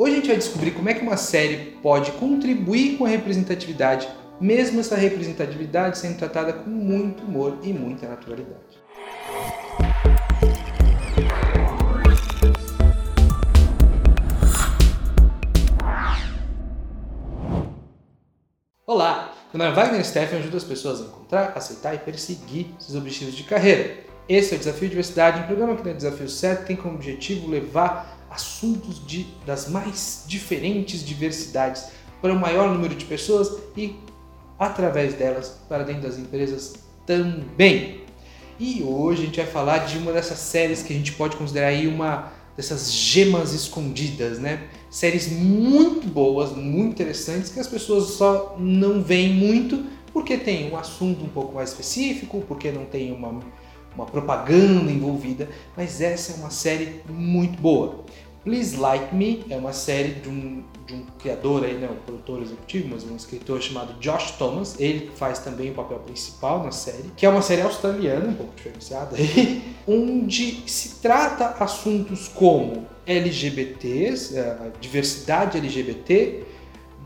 Hoje a gente vai descobrir como é que uma série pode contribuir com a representatividade, mesmo essa representatividade sendo tratada com muito humor e muita naturalidade. Olá, meu nome é Wagner Steffen e ajudo as pessoas a encontrar, aceitar e perseguir seus objetivos de carreira. Esse é o Desafio Diversidade, um programa que no Desafio Certo tem como objetivo levar assuntos de, das mais diferentes diversidades para o maior número de pessoas e, através delas, para dentro das empresas também. E hoje a gente vai falar de uma dessas séries que a gente pode considerar aí uma dessas gemas escondidas, né? Séries muito boas, muito interessantes, que as pessoas só não veem muito porque tem um assunto um pouco mais específico, porque não tem uma uma propaganda envolvida, mas essa é uma série muito boa. Please Like Me é uma série de um, de um criador aí, né, um produtor executivo, mas um escritor chamado Josh Thomas. Ele faz também o papel principal na série, que é uma série australiana, um pouco diferenciada aí, onde se trata assuntos como LGBTs, é, diversidade LGBT,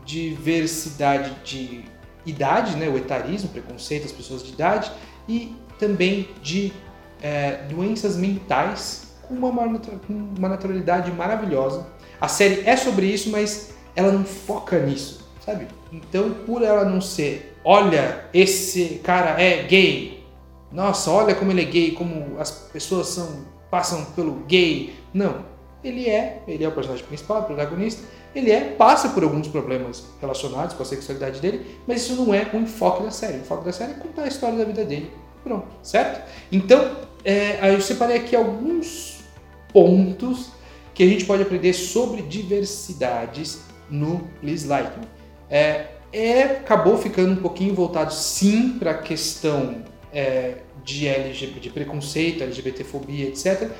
diversidade de idade, né, o etarismo, preconceito das pessoas de idade e também de é, doenças mentais com uma, uma naturalidade maravilhosa. A série é sobre isso, mas ela não foca nisso, sabe? Então, por ela não ser, olha, esse cara é gay, nossa, olha como ele é gay, como as pessoas são passam pelo gay. Não, ele é, ele é o personagem principal, o protagonista, ele é, passa por alguns problemas relacionados com a sexualidade dele, mas isso não é o enfoque da série. O enfoque da série é contar a história da vida dele. Pronto, certo? Então, é, eu separei aqui alguns pontos que a gente pode aprender sobre diversidades no Me. É, é, acabou ficando um pouquinho voltado sim para a questão é, de LGBT, de preconceito, LGBTfobia, etc.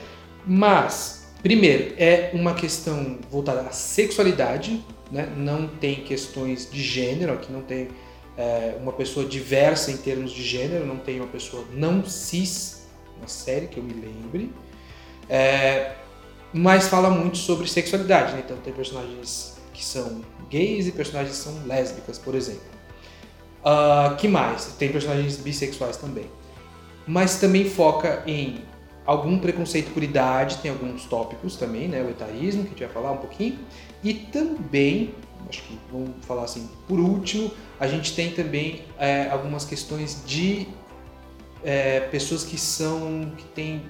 Mas, primeiro, é uma questão voltada à sexualidade, né? não tem questões de gênero, aqui não tem é, uma pessoa diversa em termos de gênero, não tem uma pessoa não cis na série, que eu me lembre. É, mas fala muito sobre sexualidade, né? Então tem personagens que são gays e personagens que são lésbicas, por exemplo. Uh, que mais? Tem personagens bissexuais também. Mas também foca em algum preconceito por idade, tem alguns tópicos também, né? O etarismo, que a gente vai falar um pouquinho. E também, acho que vamos falar assim, por último, a gente tem também é, algumas questões de é, pessoas que são que têm,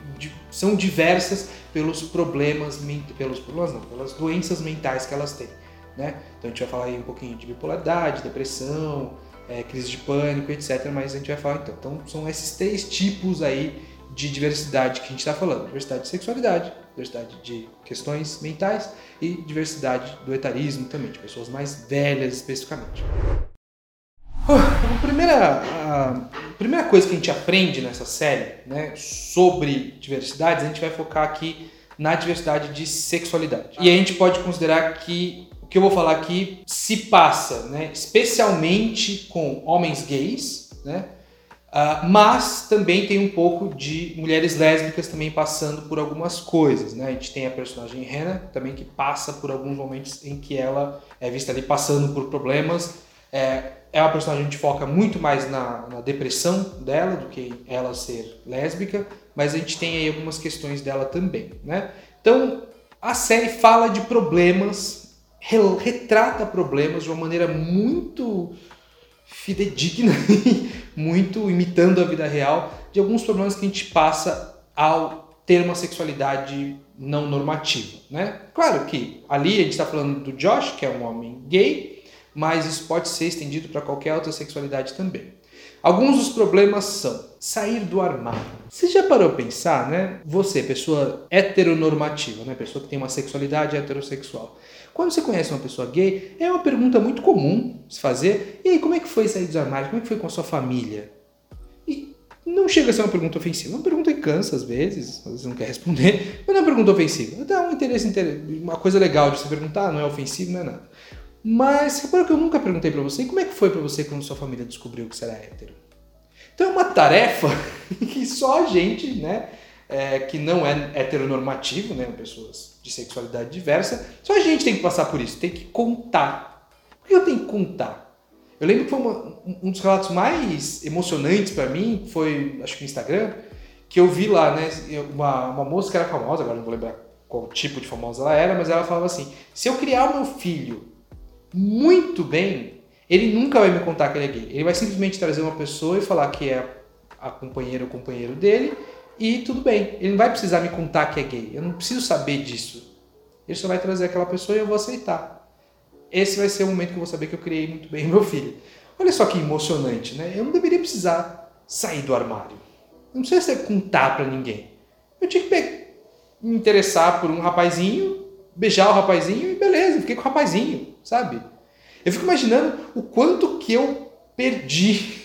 são diversas pelos problemas pelos problemas não, pelas doenças mentais que elas têm, né? Então a gente vai falar aí um pouquinho de bipolaridade, depressão, é, crise de pânico, etc. Mas a gente vai falar então. Então são esses três tipos aí de diversidade que a gente está falando: diversidade de sexualidade, diversidade de questões mentais e diversidade do etarismo também, de pessoas mais velhas especificamente. A primeira, a primeira coisa que a gente aprende nessa série né, sobre diversidades, a gente vai focar aqui na diversidade de sexualidade. E a gente pode considerar que o que eu vou falar aqui se passa né, especialmente com homens gays, né, uh, mas também tem um pouco de mulheres lésbicas também passando por algumas coisas. Né? A gente tem a personagem Hannah também que passa por alguns momentos em que ela é vista ali passando por problemas. É, é uma personagem que a gente foca muito mais na, na, depressão dela do que ela ser lésbica, mas a gente tem aí algumas questões dela também, né? Então, a série fala de problemas, retrata problemas de uma maneira muito fidedigna, muito imitando a vida real, de alguns problemas que a gente passa ao ter uma sexualidade não normativa, né? Claro que ali a gente está falando do Josh, que é um homem gay, mas isso pode ser estendido para qualquer outra sexualidade também. Alguns dos problemas são sair do armário. Você já parou a pensar, né? Você, pessoa heteronormativa, né? Pessoa que tem uma sexualidade heterossexual. Quando você conhece uma pessoa gay, é uma pergunta muito comum se fazer. E aí, como é que foi sair dos armários? Como é que foi com a sua família? E não chega a ser uma pergunta ofensiva. É uma pergunta que cansa às vezes, às vezes não quer responder, mas não é uma pergunta ofensiva. Dá um interesse, uma coisa legal de se perguntar, não é ofensivo, não é nada. Mas repara que eu nunca perguntei para você, como é que foi para você quando sua família descobriu que você era hétero? Então é uma tarefa que só a gente, né, é, que não é heteronormativo, né? Pessoas de sexualidade diversa. Só a gente tem que passar por isso, tem que contar. Por que eu tenho que contar? Eu lembro que foi uma, um dos relatos mais emocionantes para mim, foi, acho que no Instagram, que eu vi lá, né? Uma, uma moça que era famosa, agora não vou lembrar qual tipo de famosa ela era, mas ela falava assim: se eu criar o meu filho muito bem, ele nunca vai me contar que ele é gay. Ele vai simplesmente trazer uma pessoa e falar que é a companheira ou companheiro dele e tudo bem. Ele não vai precisar me contar que é gay. Eu não preciso saber disso. Ele só vai trazer aquela pessoa e eu vou aceitar. Esse vai ser o momento que eu vou saber que eu criei muito bem meu filho. Olha só que emocionante, né? Eu não deveria precisar sair do armário. Eu não precisa contar para ninguém. Eu tinha que me interessar por um rapazinho, beijar o rapazinho e beleza, fiquei com o rapazinho, sabe? Eu fico imaginando o quanto que eu perdi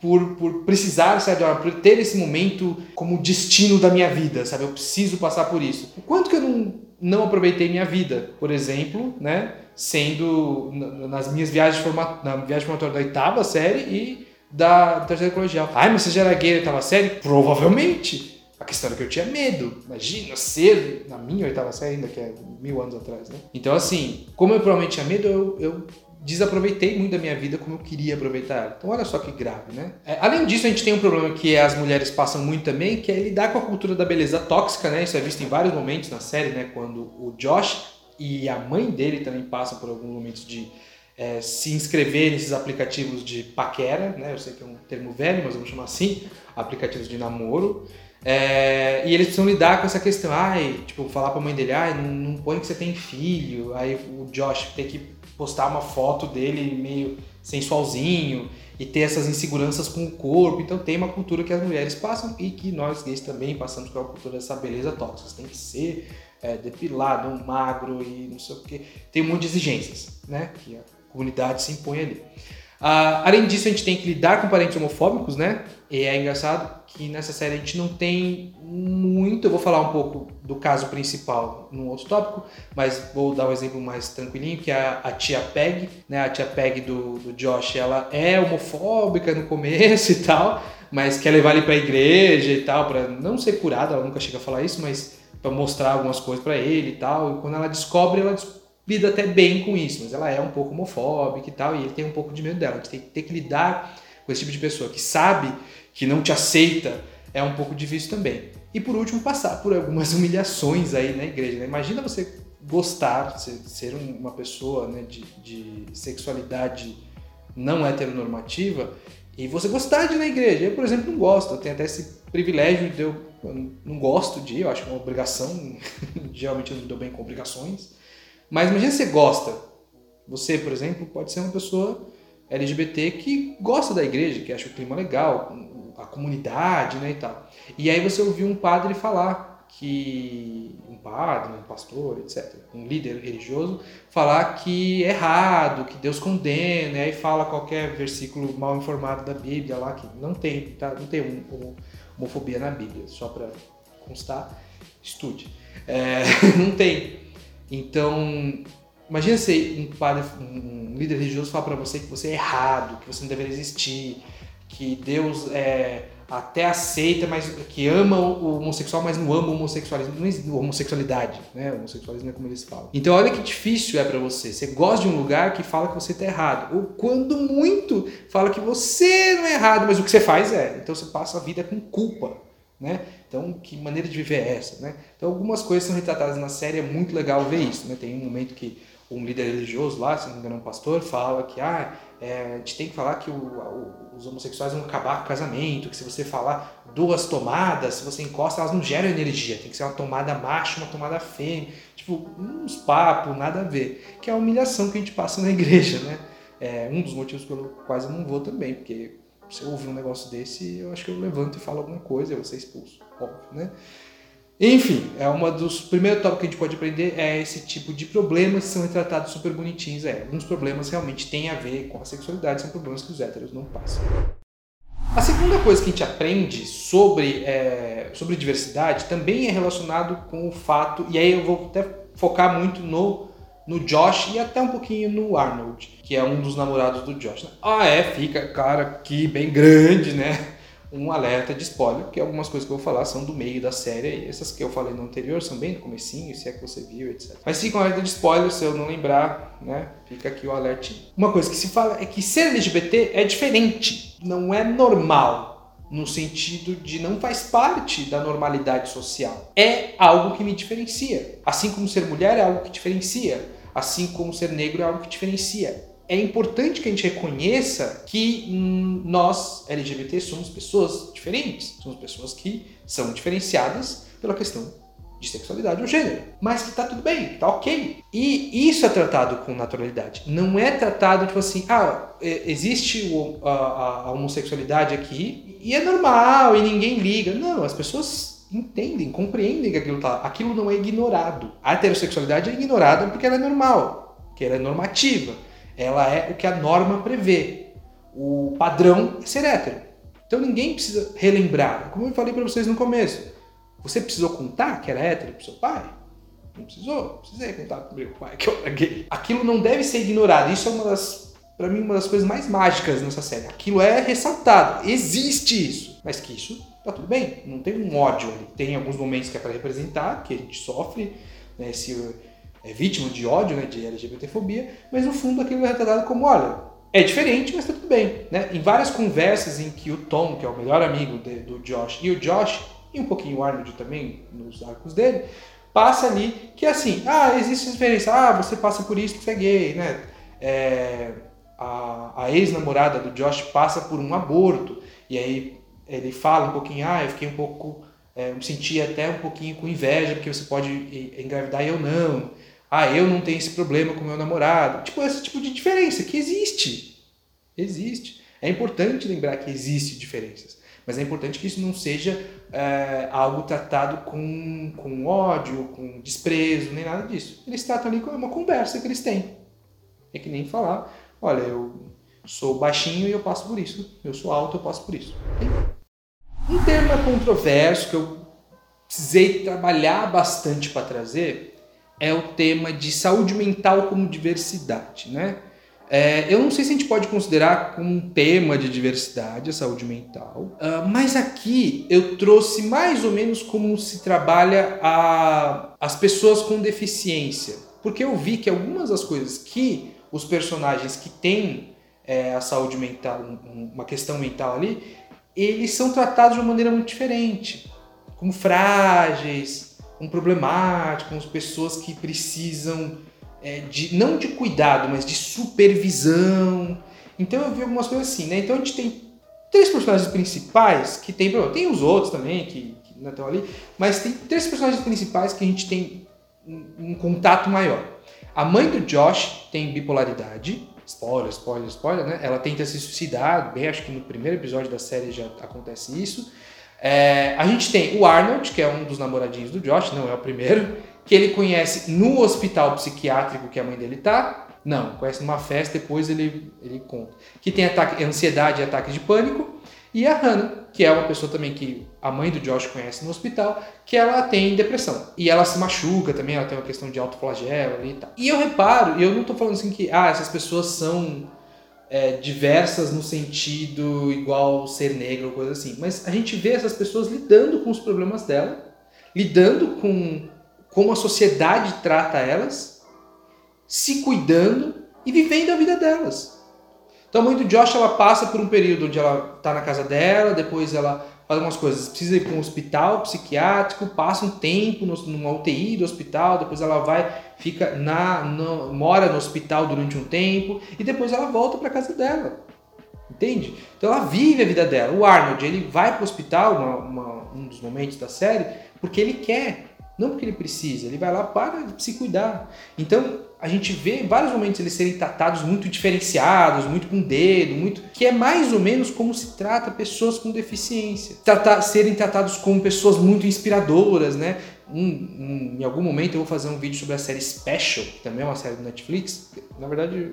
por, por precisar, sabe, por ter esse momento como destino da minha vida, sabe? Eu preciso passar por isso. O quanto que eu não, não aproveitei minha vida, por exemplo, né? Sendo nas minhas viagens de formato, na viagem formatória da oitava série e da terceira colegial. Ai, mas você já era gay na oitava série? Provavelmente. A questão era que eu tinha medo. Imagina ser na minha oitava série ainda, que é mil anos atrás, né? Então, assim, como eu provavelmente tinha medo, eu, eu desaproveitei muito da minha vida como eu queria aproveitar. Então, olha só que grave, né? É, além disso, a gente tem um problema que as mulheres passam muito também, que é lidar com a cultura da beleza tóxica, né? Isso é visto em vários momentos na série, né? Quando o Josh e a mãe dele também passam por alguns momentos de é, se inscrever nesses aplicativos de paquera, né? Eu sei que é um termo velho, mas vamos chamar assim, aplicativos de namoro. É, e eles precisam lidar com essa questão, ai, tipo, falar pra mãe dele, ai, não, não põe que você tem filho, aí o Josh tem que postar uma foto dele meio sensualzinho e ter essas inseguranças com o corpo. Então tem uma cultura que as mulheres passam e que nós gays também passamos por uma cultura dessa beleza tóxica. Você tem que ser é, depilado, magro e não sei o que. Tem um monte de exigências, né? Que a comunidade se impõe ali. Uh, além disso, a gente tem que lidar com parentes homofóbicos, né? E é engraçado que nessa série a gente não tem muito. Eu vou falar um pouco do caso principal num outro tópico, mas vou dar um exemplo mais tranquilinho, que é a, a tia Peg, né? A tia Peg do, do Josh, ela é homofóbica no começo e tal, mas quer levar ele pra igreja e tal, para não ser curada, ela nunca chega a falar isso, mas para mostrar algumas coisas para ele e tal. E quando ela descobre, ela descobre lida até bem com isso, mas ela é um pouco homofóbica e tal, e ele tem um pouco de medo dela. A gente tem que lidar com esse tipo de pessoa que sabe que não te aceita, é um pouco difícil também. E por último, passar por algumas humilhações aí na igreja. Né? Imagina você gostar, ser uma pessoa né, de, de sexualidade não heteronormativa e você gostar de ir na igreja. Eu, por exemplo, não gosto, eu tenho até esse privilégio de eu, eu não gosto de ir, eu acho uma obrigação, geralmente eu não dou bem com obrigações. Mas imagina se você gosta. Você, por exemplo, pode ser uma pessoa LGBT que gosta da igreja, que acha o clima legal, a comunidade, né, e tal. E aí você ouviu um padre falar que um padre, um pastor, etc, um líder religioso falar que é errado, que Deus condena, e aí fala qualquer versículo mal informado da Bíblia lá que não tem, tá? Não tem homofobia na Bíblia, só para constar, estude. É, não tem. Então, imagina se um padre, um líder religioso falar para você que você é errado, que você não deveria existir, que Deus é, até aceita, mas que ama o homossexual, mas não ama o homossexualismo, não homossexualidade, né? O homossexualismo é como eles falam. Então olha que difícil é para você. Você gosta de um lugar que fala que você tá errado, ou quando muito fala que você não é errado, mas o que você faz é. Então você passa a vida com culpa, né? Então, que maneira de viver é essa, né? Então, algumas coisas são retratadas na série, é muito legal ver isso, né? Tem um momento que um líder religioso lá, se não me engano, um pastor, fala que ah, é, a gente tem que falar que o, o, os homossexuais vão acabar com o casamento, que se você falar duas tomadas, se você encosta, elas não geram energia, tem que ser uma tomada macho, uma tomada fêmea, tipo, uns papos, nada a ver, que é a humilhação que a gente passa na igreja, né? É um dos motivos pelo quais eu não vou também, porque se eu ouvir um negócio desse, eu acho que eu levanto e falo alguma coisa, eu vou ser expulso, óbvio, né? Enfim, é uma dos primeiros tópicos que a gente pode aprender é esse tipo de problemas que são retratados super bonitinhos. É, alguns problemas realmente têm a ver com a sexualidade, são problemas que os héteros não passam. A segunda coisa que a gente aprende sobre, é, sobre diversidade também é relacionado com o fato, e aí eu vou até focar muito no no Josh e até um pouquinho no Arnold, que é um dos namorados do Josh. Ah, é, fica, cara, aqui bem grande, né? um alerta de spoiler, porque algumas coisas que eu vou falar são do meio da série, e essas que eu falei no anterior são bem no comecinho, se é que você viu, etc. Mas fica um alerta de spoiler, se eu não lembrar, né, fica aqui o alertinho. Uma coisa que se fala é que ser LGBT é diferente, não é normal, no sentido de não faz parte da normalidade social. É algo que me diferencia. Assim como ser mulher é algo que diferencia, assim como ser negro é algo que diferencia é importante que a gente reconheça que hum, nós, LGBT, somos pessoas diferentes. Somos pessoas que são diferenciadas pela questão de sexualidade ou gênero. Mas que tá tudo bem, tá ok. E isso é tratado com naturalidade. Não é tratado tipo assim, ah, existe a, a, a homossexualidade aqui e é normal e ninguém liga. Não, as pessoas entendem, compreendem que aquilo tá. Aquilo não é ignorado. A heterossexualidade é ignorada porque ela é normal, porque ela é normativa ela é o que a norma prevê. O padrão é ser hétero. Então ninguém precisa relembrar. Como eu falei para vocês no começo, você precisou contar que era hétero pro seu pai? Não precisou? Não precisei contar pro meu pai que eu era gay. Aquilo não deve ser ignorado. Isso é uma das, para mim, uma das coisas mais mágicas nessa série. Aquilo é ressaltado. Existe isso. Mas que isso tá tudo bem. Não tem um ódio ali. Tem alguns momentos que é para representar, que a gente sofre, né, esse é vítima de ódio, né, de LGBTfobia, mas no fundo aquilo é retratado como, olha, é diferente, mas tá tudo bem. Né? Em várias conversas em que o Tom, que é o melhor amigo de, do Josh, e o Josh, e um pouquinho o Arnold também, nos arcos dele, passa ali que é assim, ah, existe diferença, ah, você passa por isso porque você é gay, né? É, a, a ex-namorada do Josh passa por um aborto, e aí ele fala um pouquinho, ah, eu fiquei um pouco, é, me senti até um pouquinho com inveja, porque você pode engravidar e eu não ah, eu não tenho esse problema com meu namorado. Tipo, esse tipo de diferença que existe. Existe. É importante lembrar que existe diferenças. Mas é importante que isso não seja é, algo tratado com, com ódio, com desprezo, nem nada disso. Eles tratam ali como uma conversa que eles têm. É que nem falar, olha, eu sou baixinho e eu passo por isso. Eu sou alto, eu passo por isso. Um tema controverso que eu precisei trabalhar bastante para trazer é o tema de saúde mental como diversidade, né? É, eu não sei se a gente pode considerar como um tema de diversidade a saúde mental, uh, mas aqui eu trouxe mais ou menos como se trabalha a, as pessoas com deficiência, porque eu vi que algumas das coisas que os personagens que têm é, a saúde mental, uma questão mental ali, eles são tratados de uma maneira muito diferente, como frágeis, um problemático, com pessoas que precisam é, de não de cuidado, mas de supervisão. Então eu vi algumas coisas assim, né? Então a gente tem três personagens principais que tem, tem os outros também que, que não estão ali, mas tem três personagens principais que a gente tem um, um contato maior. A mãe do Josh tem bipolaridade, spoiler, spoiler, spoiler, né? Ela tenta se suicidar, bem, acho que no primeiro episódio da série já acontece isso. É, a gente tem o Arnold, que é um dos namoradinhos do Josh, não é o primeiro, que ele conhece no hospital psiquiátrico que a mãe dele tá. Não, conhece numa festa, depois ele, ele conta. Que tem ataque, ansiedade e ataque de pânico. E a Hannah, que é uma pessoa também que a mãe do Josh conhece no hospital, que ela tem depressão. E ela se machuca também, ela tem uma questão de autoflagelo ali e tal. E eu reparo, e eu não tô falando assim que ah, essas pessoas são é, diversas no sentido igual ser negro ou coisa assim. Mas a gente vê essas pessoas lidando com os problemas dela, lidando com como a sociedade trata elas, se cuidando e vivendo a vida delas. Então a mãe do Josh ela passa por um período onde ela está na casa dela, depois ela faz algumas coisas, precisa ir para um hospital psiquiátrico, passa um tempo no, numa UTI do hospital, depois ela vai fica na no, mora no hospital durante um tempo e depois ela volta para casa dela. Entende? Então ela vive a vida dela. O Arnold, ele vai para o hospital, uma, uma, um dos momentos da série, porque ele quer, não porque ele precisa. Ele vai lá para se cuidar. Então a gente vê em vários momentos eles serem tratados muito diferenciados, muito com dedo, muito que é mais ou menos como se trata pessoas com deficiência. Tratar, serem tratados como pessoas muito inspiradoras, né? Um, um, em algum momento eu vou fazer um vídeo sobre a série Special, que também é uma série do Netflix. Na verdade,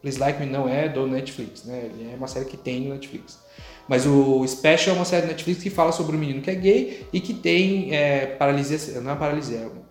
Please Like Me não é do Netflix, né? É uma série que tem no Netflix. Mas o Special é uma série do Netflix que fala sobre um menino que é gay e que tem é, paralisia, não é paralisia, é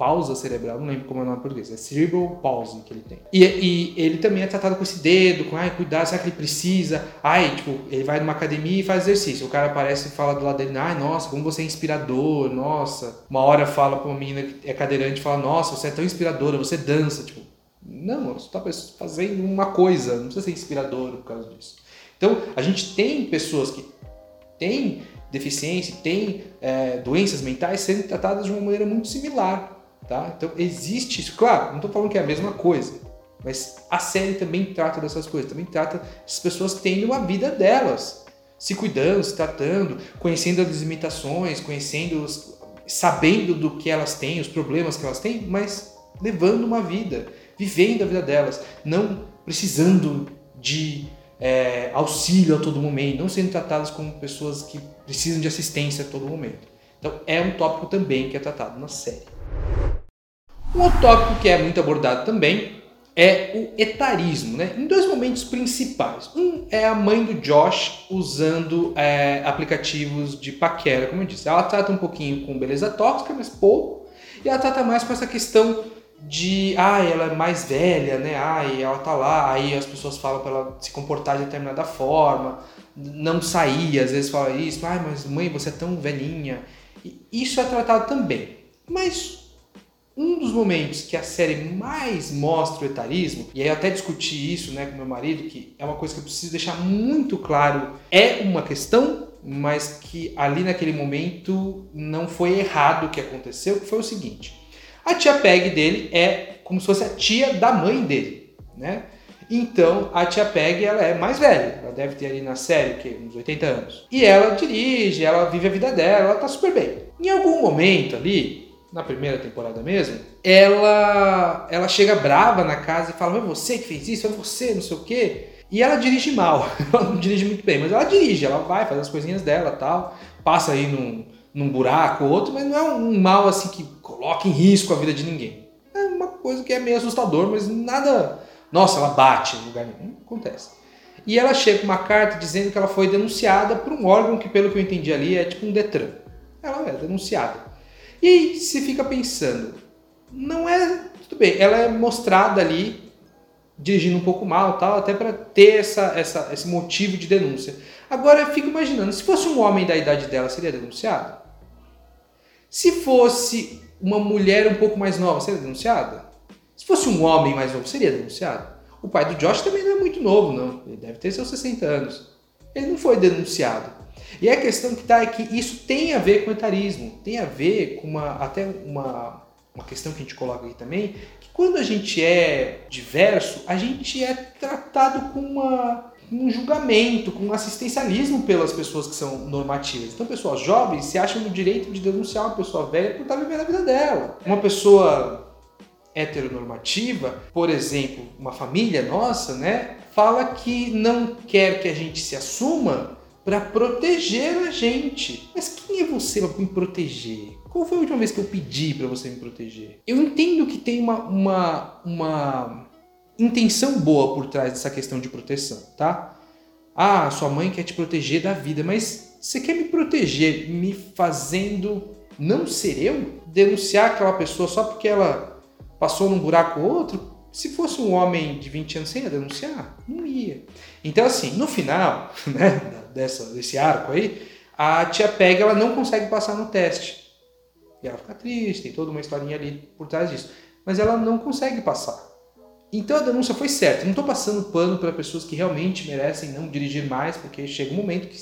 pausa cerebral, não lembro como é o nome em português, é cerebral palsy que ele tem. E, e, ele também é tratado com esse dedo, com, ai, cuidado, será que ele precisa? Ai, tipo, ele vai numa academia e faz exercício, o cara aparece e fala do lado dele, ai, nossa, como você é inspirador, nossa. Uma hora fala pra uma menina que é cadeirante, fala, nossa, você é tão inspiradora, você dança, tipo, não, você está fazendo uma coisa, não precisa ser inspirador por causa disso. Então, a gente tem pessoas que têm deficiência, têm é, doenças mentais sendo tratadas de uma maneira muito similar. Tá? Então, existe isso. Claro, não estou falando que é a mesma coisa, mas a série também trata dessas coisas, também trata as pessoas tendo uma vida delas, se cuidando, se tratando, conhecendo as limitações, conhecendo, os, sabendo do que elas têm, os problemas que elas têm, mas levando uma vida, vivendo a vida delas, não precisando de é, auxílio a todo momento, não sendo tratadas como pessoas que precisam de assistência a todo momento. Então é um tópico também que é tratado na série. Um outro tópico que é muito abordado também é o etarismo, né? em dois momentos principais. Um é a mãe do Josh usando é, aplicativos de paquera, como eu disse. Ela trata um pouquinho com beleza tóxica, mas pouco. E ela trata mais com essa questão de, ah, ela é mais velha, né? Ai, ela tá lá, aí as pessoas falam para ela se comportar de determinada forma, não sair, às vezes fala isso, ai, mas mãe, você é tão velhinha. E isso é tratado também. Mas um dos momentos que a série mais mostra o etarismo, e aí eu até discuti isso né, com meu marido, que é uma coisa que eu preciso deixar muito claro, é uma questão, mas que ali naquele momento não foi errado o que aconteceu, que foi o seguinte. A tia Peg dele é como se fosse a tia da mãe dele, né? Então, a tia Peg, ela é mais velha. Ela deve ter ali na série, que uns 80 anos. E ela dirige, ela vive a vida dela, ela tá super bem. Em algum momento ali, na primeira temporada mesmo, ela ela chega brava na casa e fala: "Mas você que fez isso, é você, não sei o quê". E ela dirige mal. ela não dirige muito bem, mas ela dirige, ela vai, faz as coisinhas dela, tal, passa aí num num buraco ou outro, mas não é um mal assim que coloca em risco a vida de ninguém. É uma coisa que é meio assustador, mas nada. Nossa, ela bate no lugar nenhum. Acontece. E ela chega com uma carta dizendo que ela foi denunciada por um órgão que, pelo que eu entendi ali, é tipo um Detran. Ela é denunciada. E aí se fica pensando, não é. Tudo bem, ela é mostrada ali dirigindo um pouco mal, tal, até para ter essa, essa, esse motivo de denúncia. Agora eu fico imaginando, se fosse um homem da idade dela, seria denunciado? Se fosse uma mulher um pouco mais nova, seria denunciada? Se fosse um homem mais novo, seria denunciado? O pai do Josh também não é muito novo, não. Ele deve ter seus 60 anos. Ele não foi denunciado. E a questão que está é que isso tem a ver com etarismo, tem a ver com uma, até uma, uma questão que a gente coloca aqui também, que quando a gente é diverso, a gente é tratado com uma um julgamento, com assistencialismo pelas pessoas que são normativas. Então, pessoas jovens se acham no direito de denunciar uma pessoa velha por estar vivendo a vida dela. Uma pessoa heteronormativa, por exemplo, uma família nossa, né, fala que não quer que a gente se assuma para proteger a gente. Mas quem é você para me proteger? Qual foi a última vez que eu pedi para você me proteger? Eu entendo que tem uma, uma, uma intenção boa por trás dessa questão de proteção, tá? Ah, sua mãe quer te proteger da vida, mas você quer me proteger me fazendo não ser eu? Denunciar aquela pessoa só porque ela passou num buraco ou outro? Se fosse um homem de 20 anos, você ia denunciar? Não ia. Então, assim, no final né, dessa, desse arco aí, a tia Peg ela não consegue passar no teste. E ela fica triste, tem toda uma historinha ali por trás disso. Mas ela não consegue passar. Então a denúncia foi certa. Não estou passando pano para pessoas que realmente merecem não dirigir mais, porque chega um momento que,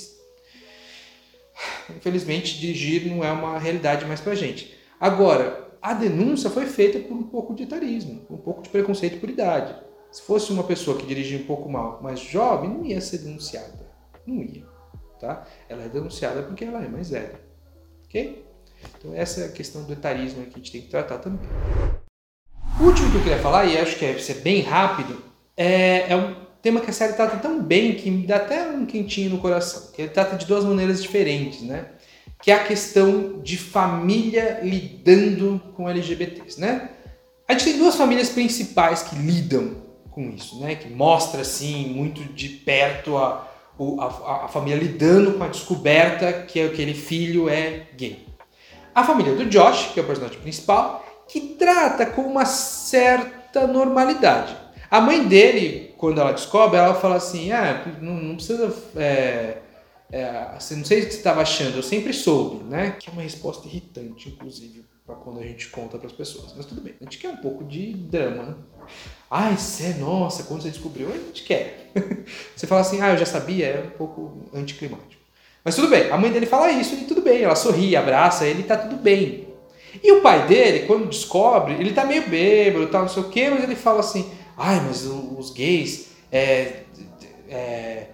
infelizmente, dirigir não é uma realidade mais para gente. Agora, a denúncia foi feita por um pouco de etarismo, um pouco de preconceito por idade. Se fosse uma pessoa que dirigia um pouco mal, mas jovem, não ia ser denunciada. Não ia. Tá? Ela é denunciada porque ela é mais velha. Ok? Então, essa é a questão do etarismo que a gente tem que tratar também. O último que eu queria falar, e acho que é ser bem rápido, é, é um tema que a série trata tão bem que me dá até um quentinho no coração. Que ele trata de duas maneiras diferentes, né? Que é a questão de família lidando com LGBTs, né? A gente tem duas famílias principais que lidam com isso, né? Que mostra assim muito de perto a, a, a família lidando com a descoberta que aquele filho é gay. A família do Josh, que é o personagem principal, que trata com uma certa normalidade. A mãe dele, quando ela descobre, ela fala assim: ah, não, não precisa. É, é, assim, não sei o que você estava achando, eu sempre soube, né? Que é uma resposta irritante, inclusive, para quando a gente conta para as pessoas. Mas tudo bem, a gente quer um pouco de drama, né? Ai, você, nossa, quando você descobriu, a gente quer. você fala assim, ah, eu já sabia, é um pouco anticlimático. Mas tudo bem, a mãe dele fala isso e tudo bem, ela sorri, abraça ele, tá tudo bem. E o pai dele, quando descobre, ele tá meio bêbado, tal, não sei o quê, mas ele fala assim, ai, mas os gays é, é,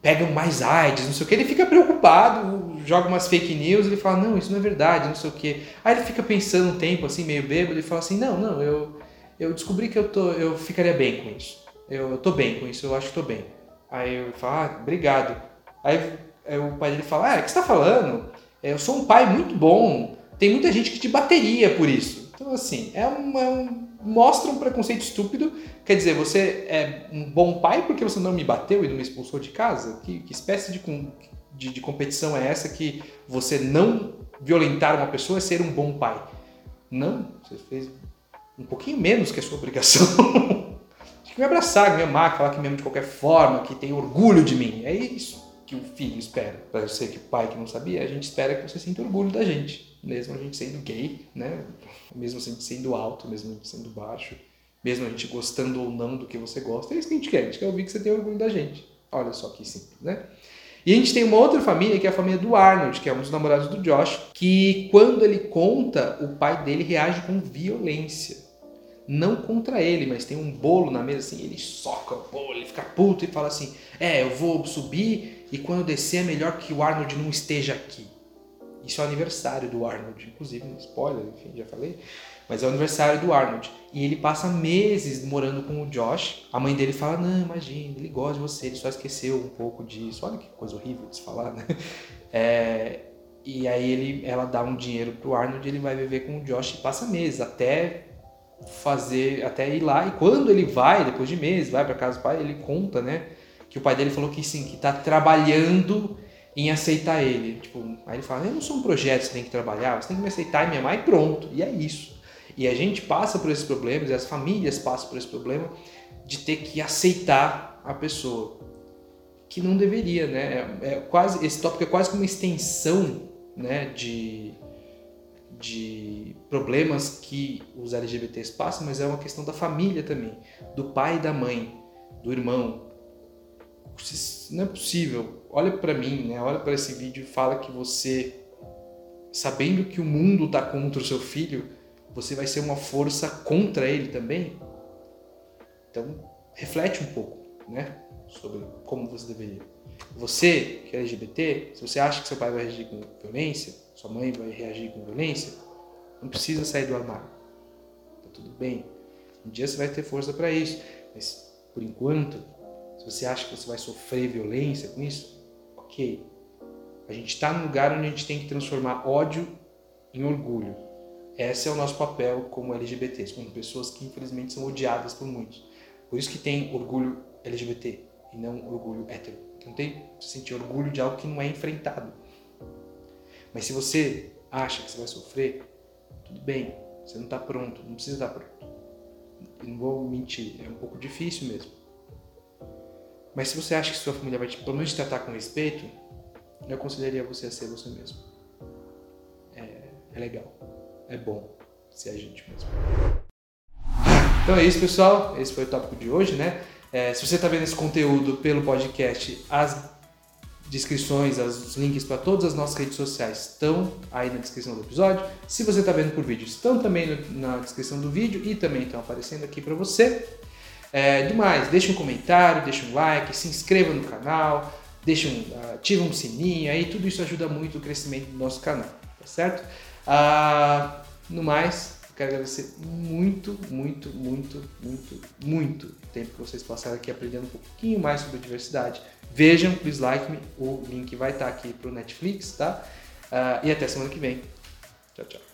pegam mais AIDS, não sei o que, ele fica preocupado, joga umas fake news, ele fala, não, isso não é verdade, não sei o que. Aí ele fica pensando um tempo, assim, meio bêbado, e fala assim, não, não, eu, eu descobri que eu, tô, eu ficaria bem com isso. Eu, eu tô bem com isso, eu acho que tô bem. Aí eu falo, ah, obrigado. Aí, aí o pai dele fala, ah, o que você tá falando? É, eu sou um pai muito bom, tem muita gente que te bateria por isso. Então, assim, é uma, um, mostra um preconceito estúpido. Quer dizer, você é um bom pai porque você não me bateu e não me expulsou de casa? Que, que espécie de, de, de competição é essa que você não violentar uma pessoa é ser um bom pai? Não, você fez um pouquinho menos que a sua obrigação. Que me abraçar, me amar, falar que me ama de qualquer forma, que tem orgulho de mim. É isso que o filho espera. Para ser que pai que não sabia, a gente espera que você sinta orgulho da gente, mesmo a gente sendo gay, né? Mesmo a gente sendo alto, mesmo a gente sendo baixo, mesmo a gente gostando ou não do que você gosta, é isso que a gente quer. A gente quer ouvir que você tem orgulho da gente. Olha só que simples, né? E a gente tem uma outra família, que é a família do Arnold, que é um dos namorados do Josh, que quando ele conta, o pai dele reage com violência. Não contra ele, mas tem um bolo na mesa assim, ele soca o bolo, ele fica puto e fala assim: É, eu vou subir e quando descer é melhor que o Arnold não esteja aqui. Isso é o aniversário do Arnold, inclusive, spoiler, enfim, já falei. Mas é o aniversário do Arnold. E ele passa meses morando com o Josh. A mãe dele fala: Não, imagina, ele gosta de você, ele só esqueceu um pouco disso. Olha que coisa horrível de se falar, né? É, e aí ele, ela dá um dinheiro pro Arnold e ele vai viver com o Josh e passa meses até fazer, até ir lá. E quando ele vai, depois de meses, vai para casa do pai, ele conta, né? que o pai dele falou que sim, que está trabalhando em aceitar ele. Tipo, aí ele fala, eu não sou um projeto, você tem que trabalhar, você tem que me aceitar e me amar e pronto. E é isso. E a gente passa por esses problemas, e as famílias passam por esse problema de ter que aceitar a pessoa. Que não deveria, né? É, é quase, esse tópico é quase como uma extensão né, de, de problemas que os LGBTs passam, mas é uma questão da família também, do pai e da mãe, do irmão, não é possível. Olha para mim, né? Olha para esse vídeo e fala que você, sabendo que o mundo está contra o seu filho, você vai ser uma força contra ele também. Então, reflete um pouco, né? Sobre como você deveria. Você, que é LGBT, se você acha que seu pai vai reagir com violência, sua mãe vai reagir com violência, não precisa sair do armário. Tá tudo bem. Um dia você vai ter força para isso, mas por enquanto você acha que você vai sofrer violência com isso, ok. A gente está num lugar onde a gente tem que transformar ódio em orgulho. Esse é o nosso papel como LGBTs, como pessoas que infelizmente são odiadas por muitos. Por isso que tem orgulho LGBT e não orgulho hétero. Não tem que sentir orgulho de algo que não é enfrentado. Mas se você acha que você vai sofrer, tudo bem, você não está pronto, não precisa estar pronto. Eu não vou mentir, é um pouco difícil mesmo. Mas se você acha que sua família vai te, pelo menos te tratar com respeito, eu aconselharia você a ser você mesmo. É, é legal. É bom ser a gente mesmo. Então é isso, pessoal. Esse foi o tópico de hoje, né? É, se você está vendo esse conteúdo pelo podcast, as descrições, os links para todas as nossas redes sociais estão aí na descrição do episódio. Se você está vendo por vídeo, estão também na descrição do vídeo e também estão aparecendo aqui para você. É, demais, deixa um comentário, deixa um like, se inscreva no canal, deixa um, ativa um sininho aí, tudo isso ajuda muito o crescimento do nosso canal, tá certo? Ah, no mais, quero agradecer muito, muito, muito, muito, muito tempo que vocês passaram aqui aprendendo um pouquinho mais sobre diversidade. Vejam, please like me, o link vai estar aqui pro Netflix, tá? Ah, e até semana que vem. Tchau, tchau.